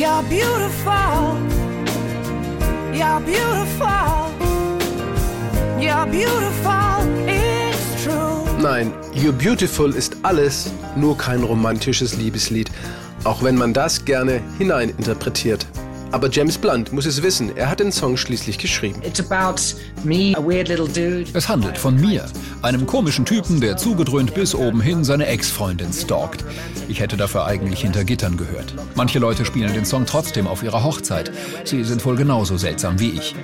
You're beautiful. You're beautiful. You're beautiful. It's true. Nein, You're Beautiful ist alles, nur kein romantisches Liebeslied, auch wenn man das gerne hineininterpretiert. Aber James Blunt muss es wissen, er hat den Song schließlich geschrieben. Es handelt von mir, einem komischen Typen, der zugedröhnt bis oben hin seine Ex-Freundin stalkt. Ich hätte dafür eigentlich hinter Gittern gehört. Manche Leute spielen den Song trotzdem auf ihrer Hochzeit. Sie sind wohl genauso seltsam wie ich.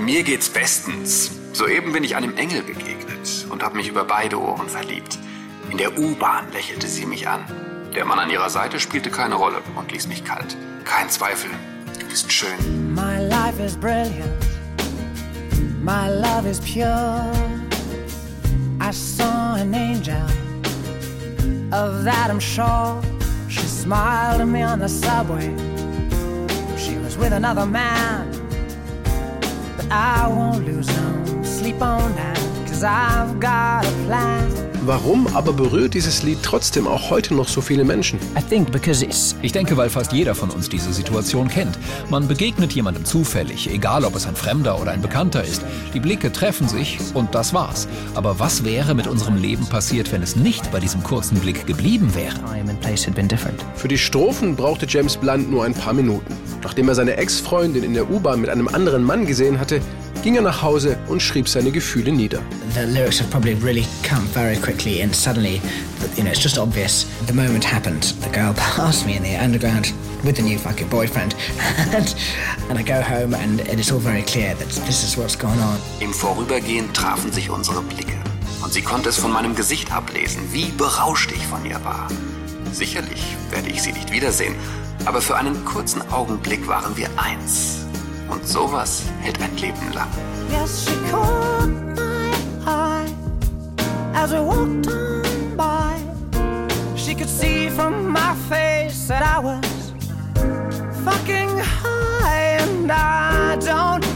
Mir geht's bestens. Soeben bin ich einem Engel begegnet und habe mich über beide Ohren verliebt. In der U-Bahn lächelte sie mich an. Der Mann an ihrer Seite spielte keine Rolle und ließ mich kalt. Kein Zweifel, du bist schön. My life is brilliant. My love is pure. I saw an angel. Of that I'm sure. She smiled at me on the subway. She was with another man. But I won't lose no sleep on that. Cause I've got a plan. Warum aber berührt dieses Lied trotzdem auch heute noch so viele Menschen? Ich denke, weil fast jeder von uns diese Situation kennt. Man begegnet jemandem zufällig, egal ob es ein Fremder oder ein Bekannter ist. Die Blicke treffen sich und das war's. Aber was wäre mit unserem Leben passiert, wenn es nicht bei diesem kurzen Blick geblieben wäre? Für die Strophen brauchte James Blunt nur ein paar Minuten. Nachdem er seine Ex-Freundin in der U-Bahn mit einem anderen Mann gesehen hatte, ging er nach Hause und schrieb seine Gefühle nieder. The lyrics have probably really come very quickly and suddenly, you know, it's just obvious. The moment happened. The girl passed me in the underground with the new fucking boyfriend. and, and I go home and it is all very clear that this is what's going on. Im Vorübergehen trafen sich unsere Blicke. Und sie konnte es von meinem Gesicht ablesen, wie berauscht ich von ihr war. Sicherlich werde ich sie nicht wiedersehen, aber für einen kurzen Augenblick waren wir eins. Und sowas hält ein Leben lang. Yes, she eye as we walked on by. She could see from my face that I was fucking high, and I don't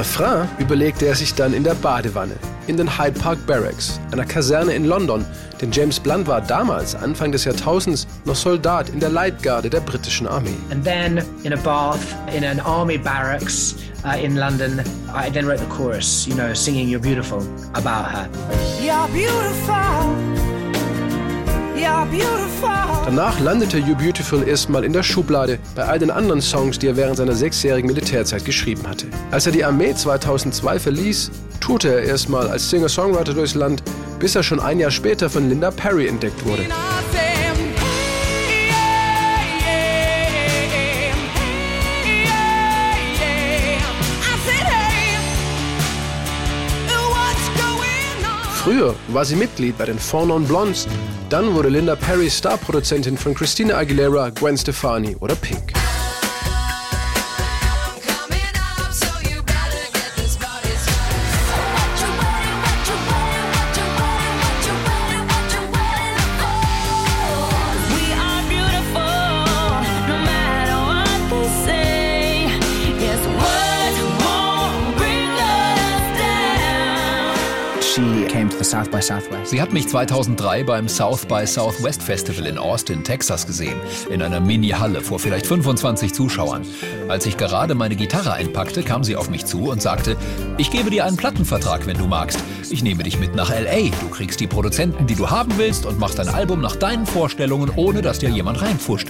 Refrain überlegte er sich dann in der Badewanne, in den Hyde Park Barracks, einer Kaserne in London, denn James Blunt war damals, Anfang des Jahrtausends, noch Soldat in der Leitgarde der britischen Armee. And then in a bath in an army barracks uh, in London, I then wrote the chorus, you know, singing You're Beautiful about her. You're beautiful. Danach landete You Beautiful erstmal in der Schublade bei all den anderen Songs, die er während seiner sechsjährigen Militärzeit geschrieben hatte. Als er die Armee 2002 verließ, tourte er erstmal als Singer-Songwriter durchs Land, bis er schon ein Jahr später von Linda Perry entdeckt wurde. Früher war sie Mitglied bei den Four Non Blondes. Dann wurde Linda Perry Starproduzentin von Christina Aguilera, Gwen Stefani oder Pink. Sie hat mich 2003 beim South by Southwest Festival in Austin, Texas gesehen, in einer Mini-Halle vor vielleicht 25 Zuschauern. Als ich gerade meine Gitarre einpackte, kam sie auf mich zu und sagte, ich gebe dir einen Plattenvertrag, wenn du magst. Ich nehme dich mit nach LA. Du kriegst die Produzenten, die du haben willst und machst ein Album nach deinen Vorstellungen, ohne dass dir jemand reinpfuscht.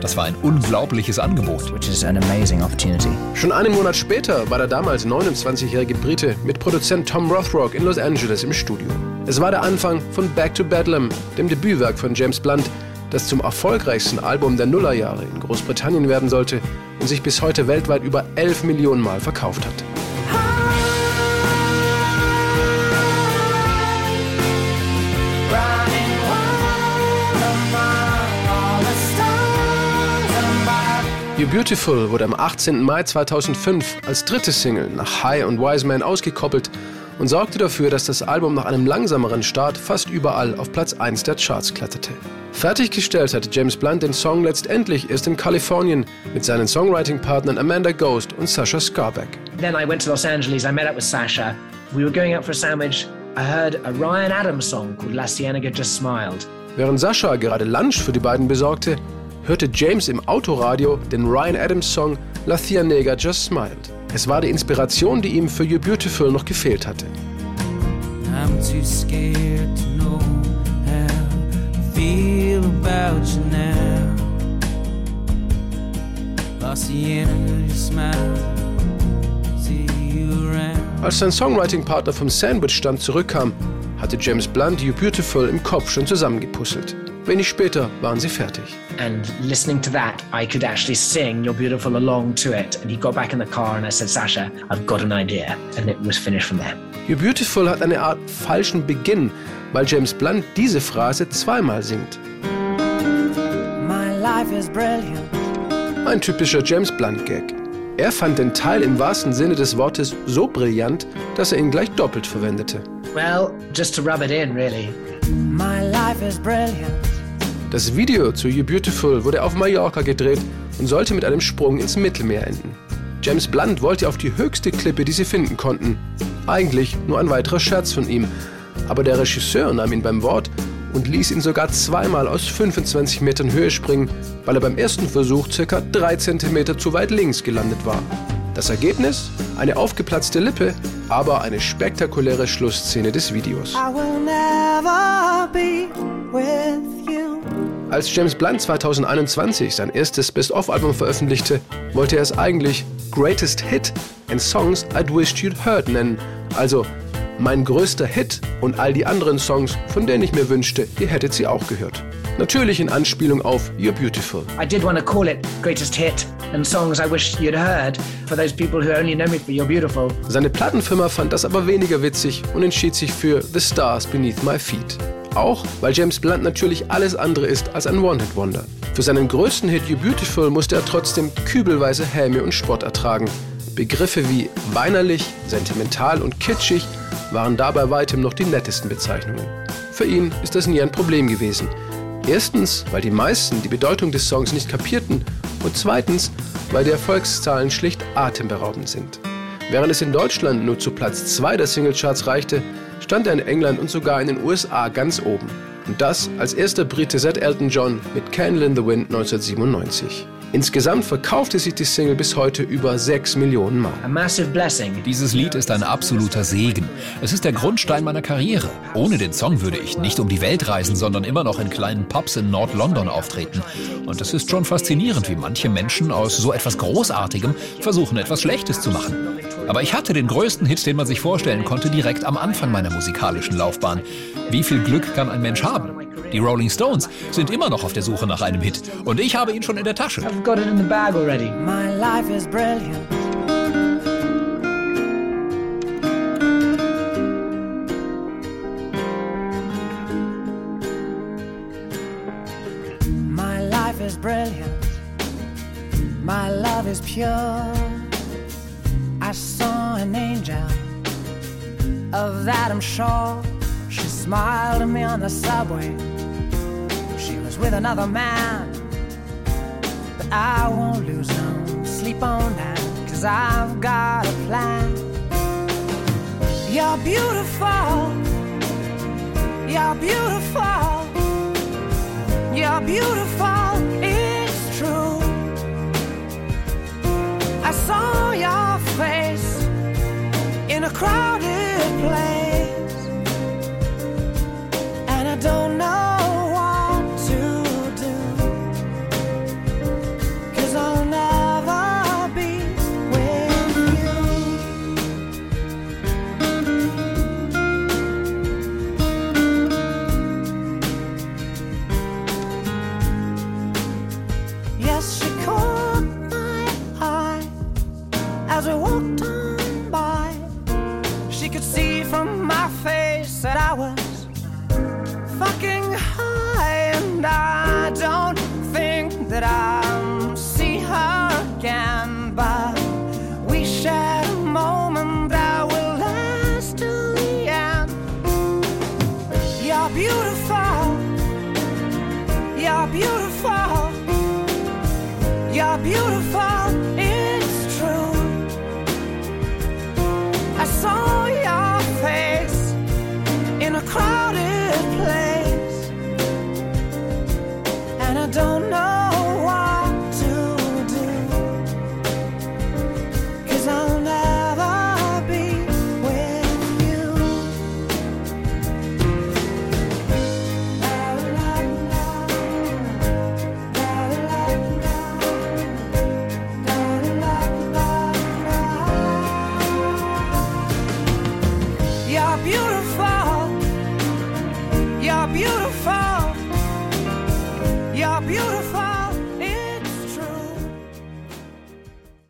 Das war ein unglaubliches Angebot. Which is an amazing opportunity. Schon einen Monat später war der damals 29-jährige Brite mit Produzent Tom Rothrock in Los Angeles im Studio. Es war der Anfang von Back to Bedlam, dem Debütwerk von James Blunt, das zum erfolgreichsten Album der Nullerjahre in Großbritannien werden sollte und sich bis heute weltweit über 11 Millionen Mal verkauft hat. You Beautiful wurde am 18. Mai 2005 als dritte Single nach High und Wise Man ausgekoppelt und sorgte dafür, dass das Album nach einem langsameren Start fast überall auf Platz 1 der Charts kletterte. Fertiggestellt hatte James Blunt den Song letztendlich erst in Kalifornien mit seinen Songwriting-Partnern Amanda Ghost und Sasha Scarbeck. Then I went to Los Angeles, I met up with Sasha. We were going out for a sandwich. I heard a Ryan Adams song called La Cienega Just Smiled. Während Sascha gerade Lunch für die beiden besorgte, hörte James im Autoradio den Ryan Adams Song La Cienega Just Smiled. Es war die Inspiration, die ihm für You Beautiful noch gefehlt hatte. I'm too scared to know how I feel about you now. La Cienega Just Smiled. See you around. Als sein Songwriting-Partner vom Sandwich-Stand zurückkam, hatte James Blunt You Beautiful im Kopf schon zusammengepuzzelt. Wenig später waren sie fertig. And listening to that, I could actually sing You're Beautiful along to it. And he got back in the car and I said, Sasha, I've got an idea. And it was finished from there. You Beautiful hat eine Art falschen Beginn, weil James Blunt diese Phrase zweimal singt. My life is brilliant. Ein typischer James Blunt-Gag. Er fand den Teil im wahrsten Sinne des Wortes so brillant, dass er ihn gleich doppelt verwendete. Well, just to rub it in, really. My life is brilliant. Das Video zu You Beautiful wurde auf Mallorca gedreht und sollte mit einem Sprung ins Mittelmeer enden. James Blunt wollte auf die höchste Klippe, die sie finden konnten. Eigentlich nur ein weiterer Scherz von ihm. Aber der Regisseur nahm ihn beim Wort und ließ ihn sogar zweimal aus 25 Metern Höhe springen, weil er beim ersten Versuch ca. 3 cm zu weit links gelandet war. Das Ergebnis? Eine aufgeplatzte Lippe, aber eine spektakuläre Schlussszene des Videos. I will never be with you. Als James Blunt 2021 sein erstes Best-of-Album veröffentlichte, wollte er es eigentlich Greatest Hit and Songs I'd Wished You'd Heard nennen. Also mein größter Hit und all die anderen Songs, von denen ich mir wünschte, ihr hättet sie auch gehört. Natürlich in Anspielung auf You're Beautiful. I did want to call it Greatest Hit and Songs I Wish You'd Heard for those people who only know me for You're Beautiful. Seine Plattenfirma fand das aber weniger witzig und entschied sich für The Stars Beneath My Feet. Auch weil James Blunt natürlich alles andere ist als ein One-Hit-Wonder. Für seinen größten Hit You Beautiful musste er trotzdem kübelweise Häme und Spott ertragen. Begriffe wie weinerlich, sentimental und kitschig waren dabei weitem noch die nettesten Bezeichnungen. Für ihn ist das nie ein Problem gewesen. Erstens, weil die meisten die Bedeutung des Songs nicht kapierten und zweitens, weil die Erfolgszahlen schlicht atemberaubend sind. Während es in Deutschland nur zu Platz 2 der Singlecharts reichte, stand er in England und sogar in den USA ganz oben. Und das als erster Brite seit Elton John mit Candle in the Wind 1997. Insgesamt verkaufte sich die Single bis heute über 6 Millionen Mal. A massive blessing. Dieses Lied ist ein absoluter Segen. Es ist der Grundstein meiner Karriere. Ohne den Song würde ich nicht um die Welt reisen, sondern immer noch in kleinen Pubs in Nord-London auftreten. Und es ist schon faszinierend, wie manche Menschen aus so etwas Großartigem versuchen, etwas Schlechtes zu machen. Aber ich hatte den größten Hit, den man sich vorstellen konnte, direkt am Anfang meiner musikalischen Laufbahn. Wie viel Glück kann ein Mensch haben? Die Rolling Stones sind immer noch auf der Suche nach einem Hit. Und ich habe ihn schon in der Tasche. I've got it in the bag already. My life is brilliant. My life is brilliant. My love is pure. I saw an angel, of that I'm sure. She smiled at me on the subway. With another man. But I won't lose no sleep on that, cause I've got a plan. You're beautiful. You're beautiful. You're beautiful. It's true. I saw your face in a crowded